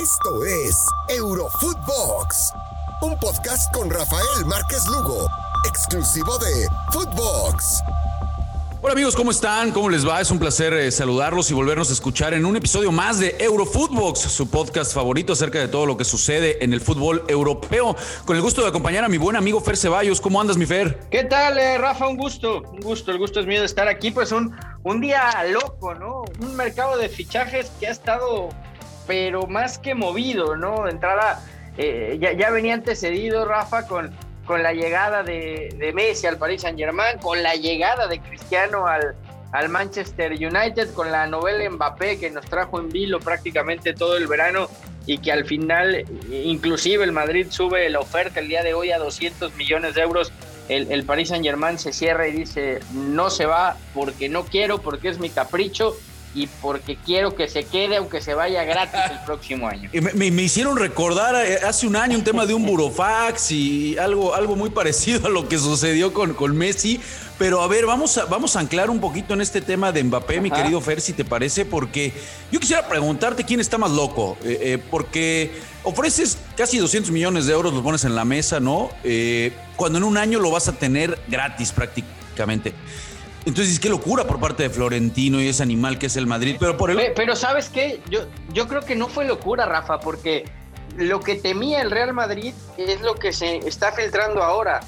Esto es Eurofootbox, un podcast con Rafael Márquez Lugo, exclusivo de Footbox. Hola amigos, ¿cómo están? ¿Cómo les va? Es un placer eh, saludarlos y volvernos a escuchar en un episodio más de Eurofootbox, su podcast favorito acerca de todo lo que sucede en el fútbol europeo. Con el gusto de acompañar a mi buen amigo Fer Ceballos. ¿Cómo andas, mi Fer? ¿Qué tal, eh, Rafa? Un gusto, un gusto. El gusto es mío de estar aquí. Pues un, un día loco, ¿no? Un mercado de fichajes que ha estado, pero más que movido, ¿no? De entrada, eh, ya, ya venía antecedido, Rafa, con con la llegada de, Messi al Paris Saint Germain, con la llegada de Cristiano al, al Manchester United, con la novela Mbappé que nos trajo en vilo prácticamente todo el verano y que al final, inclusive el Madrid sube la oferta el día de hoy a 200 millones de euros. El, el Paris Saint Germain se cierra y dice, no se va porque no quiero, porque es mi capricho y porque quiero que se quede aunque se vaya gratis el próximo año. Me, me, hicieron recordar eh, hace un año un tema de un burofax y algo, algo muy parecido a lo que sucedió con, con Messi. Pero a ver, vamos a, vamos a anclar un poquito en este tema de Mbappé, mi querido Fer, si te parece, porque yo quisiera preguntarte quién está más loco, eh, eh, porque ofreces casi 200 millones de euros, los pones en la mesa, ¿no? cuando en un año lo vas a tener gratis prácticamente. Entonces, qué locura por parte de Florentino y ese animal que es el Madrid. Pero por el... Pero ¿sabes qué? Yo, yo creo que no fue locura, Rafa, porque lo que temía el Real Madrid es lo que se está filtrando ahora.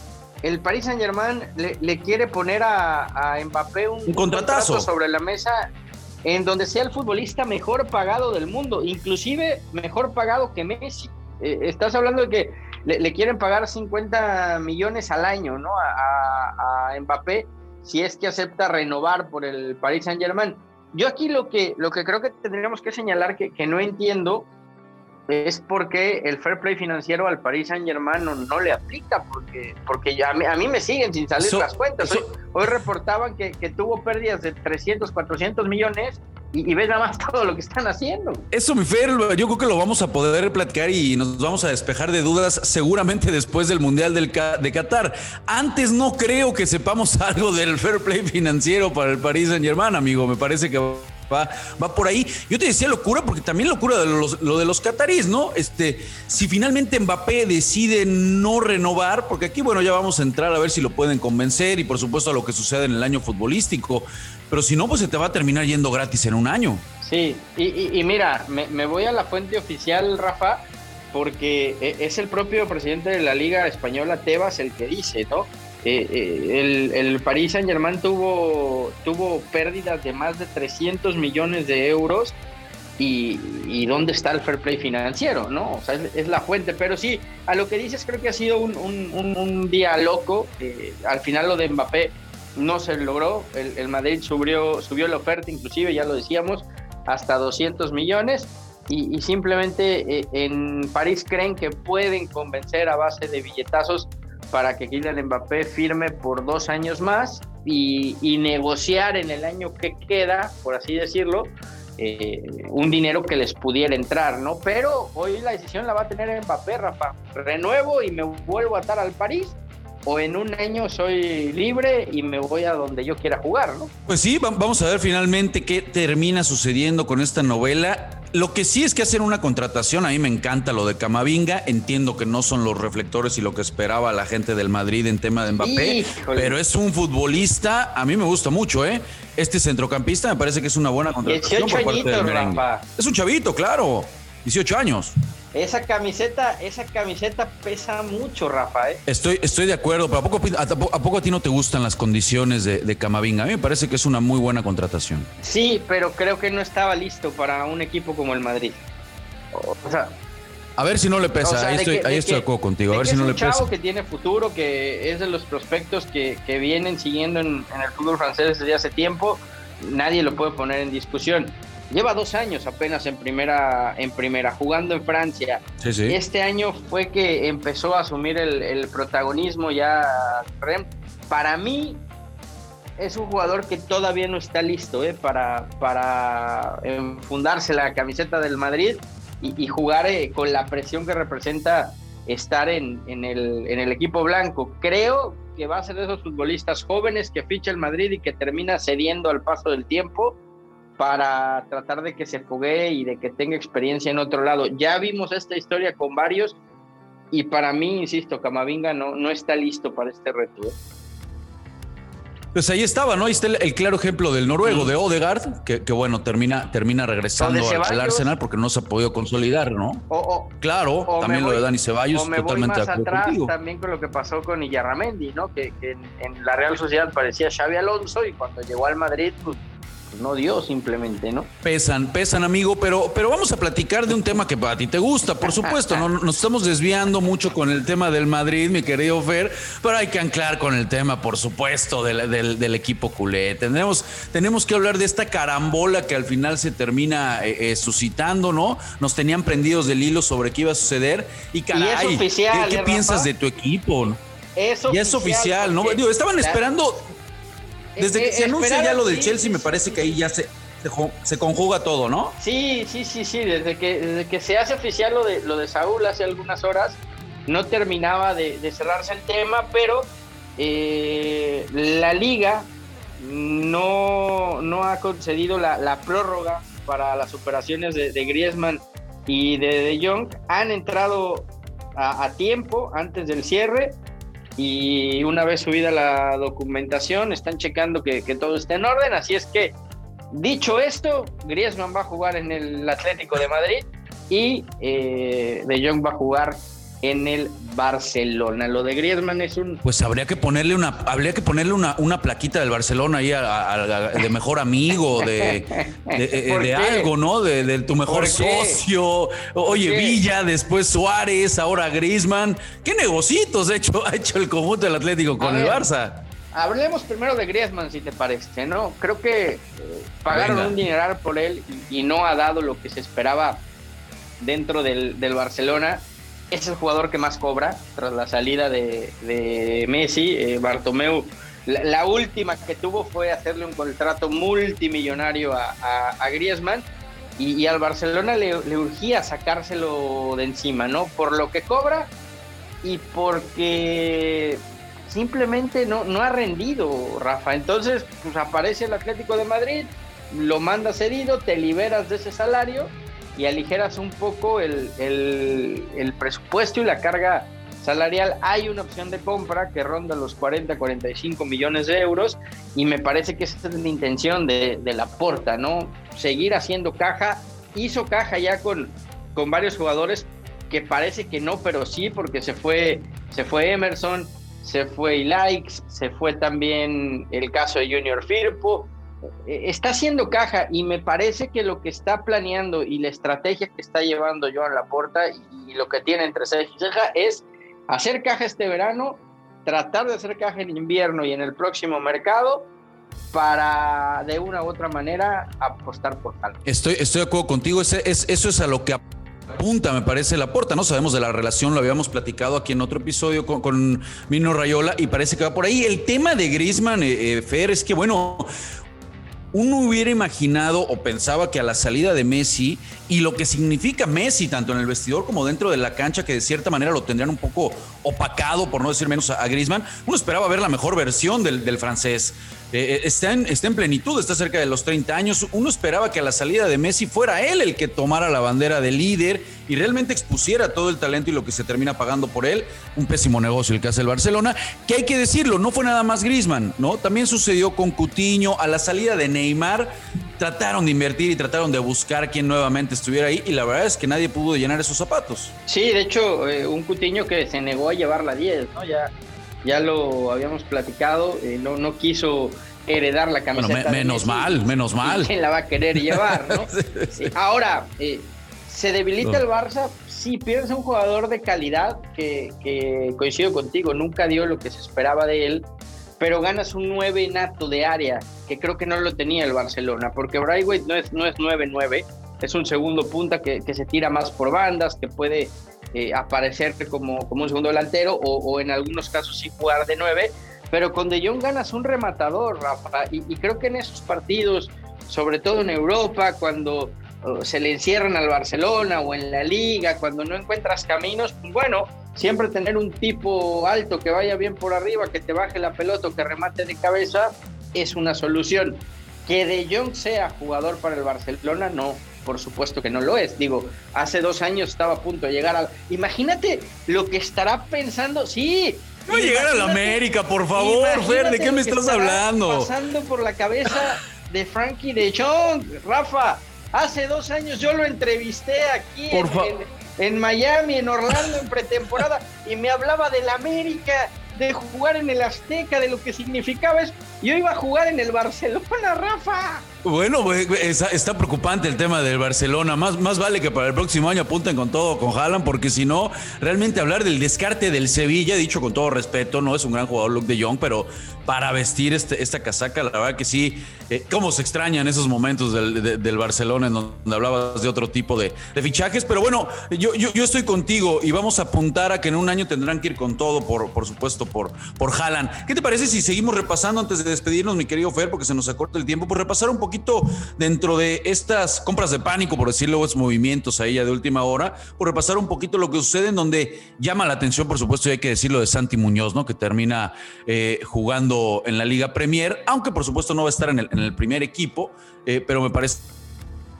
El Paris Saint Germain le, quiere poner a, Mbappé un, contratazo sobre la mesa en donde sea el futbolista mejor pagado del mundo, inclusive mejor pagado que Messi. Eh, estás hablando de que le, quieren pagar 50 millones al año ¿no? a, a Mbappé si es que acepta renovar por el Paris Saint Germain. Yo aquí lo que, lo que creo que tendríamos que señalar que, que no entiendo es porque el fair play financiero al Paris Saint Germain no, le aplica, porque, porque ya a, mí, me siguen sin salir las cuentas. Hoy, reportaban que, que, tuvo pérdidas de 300, 400 millones y, ves nada más todo lo que están haciendo. Eso, mi Fer, yo creo que lo vamos a poder platicar y nos vamos a despejar de dudas seguramente después del Mundial del de Qatar. Antes no creo que sepamos algo del fair play financiero para el Paris Saint Germain, amigo. Me parece que va, va por ahí. Yo te decía locura porque también locura de lo de los catarís, ¿no? Este, si finalmente Mbappé decide no renovar, porque aquí, bueno, ya vamos a entrar a ver si lo pueden convencer y por supuesto a lo que sucede en el año futbolístico, pero si no, pues se te va a terminar yendo gratis en un año. Sí, y, mira, me, me voy a la fuente oficial, Rafa, porque e, es el propio presidente de la Liga Española, Tebas, el que dice, ¿no? Eh, eh, el, el, Paris Saint Germain tuvo, tuvo pérdidas de más de 300 millones de euros y, dónde está el fair play financiero, ¿no? O sea, es, la fuente, pero sí, a lo que dices creo que ha sido un, un, día loco, eh, al final lo de Mbappé no se logró, el, Madrid subió, subió la oferta, inclusive ya lo decíamos, hasta 200 millones. Y, simplemente en París creen que pueden convencer a base de billetazos para que Kylian Mbappé firme por dos años más y, negociar en el año que queda, por así decirlo, eh, un dinero que les pudiera entrar, ¿no? Pero hoy la decisión la va a tener Mbappé, Rafa. Renuevo y me vuelvo a atar al París o en un año soy libre y me voy a donde yo quiera jugar, ¿no? Pues sí, vamos a ver finalmente qué termina sucediendo con esta novela. Lo que sí es que hacer una contratación, a mí me encanta lo de Camavinga, entiendo que no son los reflectores y lo que esperaba la gente del Madrid en tema de Mbappé, pero es un futbolista, a mí me gusta mucho, ¿eh? Este centrocampista me parece que es una buena contratación por parte del Es un chavito, claro, 18 años. Esa camiseta, esa camiseta pesa mucho, Rafa. ¿eh? Estoy, estoy de acuerdo, pero ¿a poco a, poco a ti no te gustan las condiciones de, Camavinga? A mí me parece que es una muy buena contratación. Sí, pero creo que no estaba listo para un equipo como el Madrid. O sea, a ver si no le pesa, ahí, estoy, de acuerdo contigo, a ver si no le pesa. Es un chavo que tiene futuro, que es de los prospectos que, vienen siguiendo en, en, el fútbol francés desde hace tiempo, nadie lo puede poner en discusión lleva dos años apenas en primera, en primera jugando en Francia. Este año fue que empezó a asumir el, protagonismo ya. Para mí es un jugador que todavía no está listo ¿eh? para, para fundarse la camiseta del Madrid y, jugar eh, con la presión que representa estar en, en, el, en el equipo blanco. Creo que va a ser de esos futbolistas jóvenes que ficha el Madrid y que termina cediendo al paso del tiempo para tratar de que se fogue y de que tenga experiencia en otro lado. Ya vimos esta historia con varios y para mí, insisto, Camavinga no, no está listo para este reto. ¿eh? Pues ahí estaba, ¿no? Ahí está el, claro ejemplo del noruego, de Odegaard, que, bueno, termina, termina regresando al, Arsenal porque no se ha podido consolidar, ¿no? claro, también lo de Dani Ceballos, totalmente más atrás también con lo que pasó con Iyarramendi, ¿no? Que, en, en, la Real Sociedad parecía Xavi Alonso y cuando llegó al Madrid, pues no dio simplemente, ¿no? Pesan, pesan, amigo, pero, pero vamos a platicar de un tema que a ti te gusta, por supuesto. no, nos estamos desviando mucho con el tema del Madrid, mi querido Fer, pero hay que anclar con el tema, por supuesto, del, equipo culé. Tenemos, tenemos que hablar de esta carambola que al final se termina eh, eh, suscitando, ¿no? Nos tenían prendidos del hilo sobre qué iba a suceder. Y caray, ¿qué, ¿eh, piensas de tu equipo? Es oficial, ya es oficial, ¿no? Digo, estaban esperando desde que eh, se anuncia ya lo del Chelsea, me parece que ahí ya se, se, conjuga todo, ¿no? Sí, sí, sí, sí. Desde que, desde que se hace oficial lo de, lo de Saúl hace algunas horas, no terminaba de, cerrarse el tema, pero eh, la liga no, no ha concedido la, prórroga para las operaciones de, Griezmann y de De Jong. Han entrado a, a tiempo antes del cierre y una vez subida la documentación están checando que, todo esté en orden, así es que dicho esto, Griezmann va a jugar en el Atlético de Madrid y eh, De Jong va a jugar en el Barcelona. Lo de Griezmann es un. Pues habría que ponerle una, habría que ponerle una, una plaquita del Barcelona ahí de mejor amigo, de, de, algo, ¿no? De, tu mejor socio. Oye, Villa, después Suárez, ahora Griezmann. ¿Qué negocitos ha hecho, ha hecho el conjunto del Atlético con el Barça? Hablemos primero de Griezmann, si te parece, ¿no? Creo que eh, pagaron un dineral por él y, no ha dado lo que se esperaba dentro del, del Barcelona es el jugador que más cobra tras la salida de, Messi. Eh, Bartomeu, la, última que tuvo fue hacerle un contrato multimillonario a, Griezmann y, al Barcelona le, urgía sacárselo de encima, ¿no? Por lo que cobra y porque simplemente no, no ha rendido, Rafa. Entonces, pues aparece el Atlético de Madrid, lo mandas herido, te liberas de ese salario y aligeras un poco el, presupuesto y la carga salarial, hay una opción de compra que ronda los 40, 45 millones de euros y me parece que esa es la intención de, la porta, ¿no? Seguir haciendo caja, hizo caja ya con, con varios jugadores que parece que no, pero sí, porque se fue, se fue Emerson, se fue Likes, se fue también el caso de Junior Firpo, está haciendo caja y me parece que lo que está planeando y la estrategia que está llevando Joan Laporta y, y lo que tiene entre ceja y ceja es hacer caja este verano, tratar de hacer caja en invierno y en el próximo mercado para de una u otra manera apostar por tal. Estoy, estoy de acuerdo contigo, es, eso es a lo que apunta, me parece, la puerta. No sabemos de la relación, lo habíamos platicado aquí en otro episodio con, Mino Rayola y parece que va por ahí. El tema de Grisman, eh, eh, Fer, es que bueno, uno hubiera imaginado o pensaba que a la salida de Messi y lo que significa Messi, tanto en el vestidor como dentro de la cancha, que de cierta manera lo tendrían un poco opacado, por no decir menos, a, Griezmann, uno esperaba ver la mejor versión del, francés. Eh, eh, está, en, plenitud, está cerca de los 30 años. Uno esperaba que a la salida de Messi fuera él el que tomara la bandera de líder y realmente expusiera todo el talento y lo que se termina pagando por él. Un pésimo negocio el que hace el Barcelona, que hay que decirlo, no fue nada más Griezmann, ¿no? También sucedió con Cutiño, a la salida de Neymar trataron de invertir y trataron de buscar quién nuevamente estuviera ahí y la verdad es que nadie pudo llenar esos zapatos. Sí, de hecho, eh, un Cutiño que se negó a llevar la 10, ¿no? Ya, ya lo habíamos platicado, eh, no, no quiso heredar la camiseta. Bueno, menos mal, menos mal. ¿Quién la va a querer llevar, no? Ahora, eh, ¿se debilita el Barça? Sí, pierde un jugador de calidad que, que coincido contigo, nunca dio lo que se esperaba de él pero ganas un 9 nato de área, que creo que no lo tenía el Barcelona, porque Braithwaite no es, no es 9-9, es un segundo punta que, se tira más por bandas, que puede eh, aparecer como, un segundo delantero o, en algunos casos sí jugar de 9, pero con De Jong ganas un rematador, Rafa, y, creo que en esos partidos, sobre todo en Europa, cuando se le encierran al Barcelona o en la liga, cuando no encuentras caminos, pues bueno, siempre tener un tipo alto que vaya bien por arriba, que te baje la pelota o que remate de cabeza, es una solución. Que De Jong sea jugador para el Barcelona, no, por supuesto que no lo es. Digo, hace dos años estaba a punto de llegar al... Imagínate lo que estará pensando, sí. No llegar a la América, por favor, Fer, ¿de qué me estás hablando? Pasando por la cabeza de Frankie de Jong, Rafa. Hace dos años yo lo entrevisté aquí en, en, Miami, en Orlando, en pretemporada, y me hablaba del América, de jugar en el Azteca, de lo que significaba eso. Yo iba a jugar en el Barcelona, Rafa. Bueno, está, preocupante el tema del Barcelona. Más, más vale que para el próximo año apunten con todo con Haaland, porque si no, realmente hablar del descarte del Sevilla, dicho con todo respeto, no es un gran jugador Luke de Jong, pero para vestir este, esta casaca, la verdad que sí, eh, cómo se extrañan esos momentos del, Barcelona en donde hablabas de otro tipo de, fichajes. Pero bueno, yo, yo, yo, estoy contigo y vamos a apuntar a que en un año tendrán que ir con todo, por, por supuesto, por, por Haaland. ¿Qué te parece si seguimos repasando antes de despedirnos, mi querido Fer, porque se nos acorta el tiempo, por repasar un poquito dentro de estas compras de pánico, por decirlo, esos movimientos ahí ya de última hora, por repasar un poquito lo que sucede en donde llama la atención, por supuesto, y hay que decirlo de Santi Muñoz, ¿no? Que termina eh, jugando en la Liga Premier, aunque por supuesto no va a estar en el, primer equipo, eh, pero me parece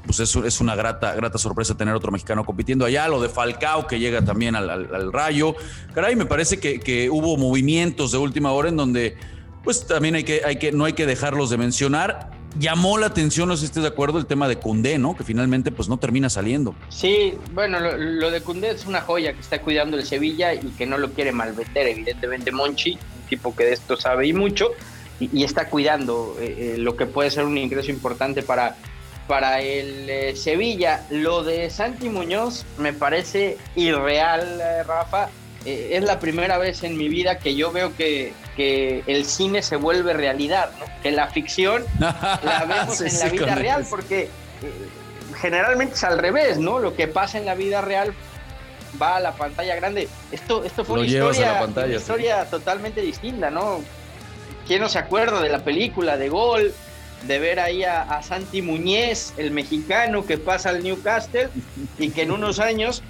pues es una grata, grata sorpresa tener otro mexicano compitiendo allá. Lo de Falcao, que llega también al, rayo. Caray, me parece que, hubo movimientos de última hora en donde, pues también hay que, hay que, no hay que dejarlos de mencionar llamó la atención, no sé si estés de acuerdo, el tema de Cundé, ¿no? Que finalmente pues no termina saliendo. Sí, bueno, lo, de Cundé es una joya que está cuidando el Sevilla y que no lo quiere malvender, evidentemente Monchi, un tipo que de esto sabe y mucho, y, está cuidando eh, eh, lo que puede ser un ingreso importante para, para el eh, Sevilla. Lo de Santi Muñoz me parece irreal, Rafa. es la primera vez en mi vida que yo veo que que el cine se vuelve realidad, ¿no? que la ficción la vemos en la vida real, porque eh, generalmente es al revés, ¿no? Lo que pasa en la vida real va a la pantalla grande. Esto, esto fue una historia, una historia totalmente distinta, ¿no? ¿Quién no se acuerda de la película de Gol? De ver ahí a, Santi Muñez, el mexicano que pasa al Newcastle y que en unos años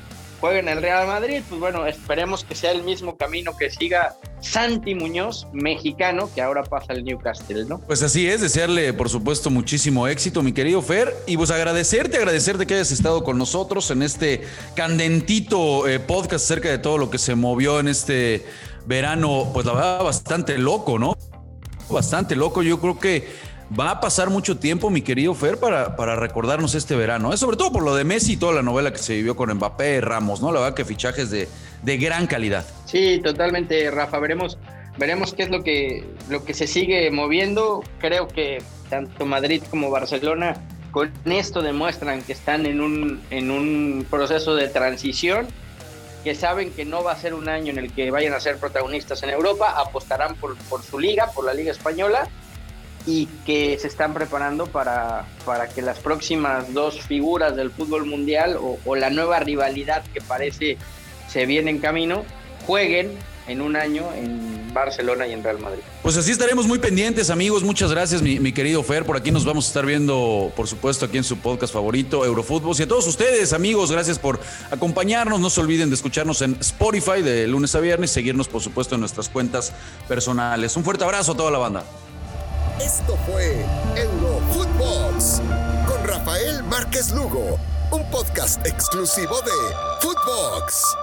juegue en el Real Madrid, pues bueno, esperemos que sea el mismo camino que siga Santi Muñoz, mexicano, que ahora pasa al Newcastle, ¿no? Pues así es, desearle, por supuesto, muchísimo éxito, mi querido Fer, y pues agradecerte, agradecerte que hayas estado con nosotros en este candentito eh, podcast acerca de todo lo que se movió en este verano, pues la verdad, bastante loco, ¿no? Bastante loco, yo creo que va a pasar mucho tiempo, mi querido Fer, para, para recordarnos este verano. ¿eh? Sobre todo por lo de Messi y toda la novela que se vivió con Mbappé Ramos, ¿no? La verdad que fichajes de, de gran calidad. Sí, totalmente, Rafa. Veremos, veremos qué es lo que, lo que se sigue moviendo. Creo que tanto Madrid como Barcelona con esto demuestran que están en un, en un proceso de transición, que saben que no va a ser un año en el que vayan a ser protagonistas en Europa, apostarán por, por su liga, por la Liga Española y que se están preparando para, para que las próximas dos figuras del fútbol mundial o, la nueva rivalidad que parece se viene en camino jueguen en un año en Barcelona y en Real Madrid. Pues así estaremos muy pendientes, amigos. Muchas gracias, mi, mi, querido Fer. Por aquí nos vamos a estar viendo, por supuesto, aquí en su podcast favorito, Eurofútbol. Y a todos ustedes, amigos, gracias por acompañarnos. No se olviden de escucharnos en Spotify de lunes a viernes, seguirnos, por supuesto, en nuestras cuentas personales. Un fuerte abrazo a toda la banda. Esto fue Eurofootbox con Rafael Márquez Lugo, un podcast exclusivo de Footbox.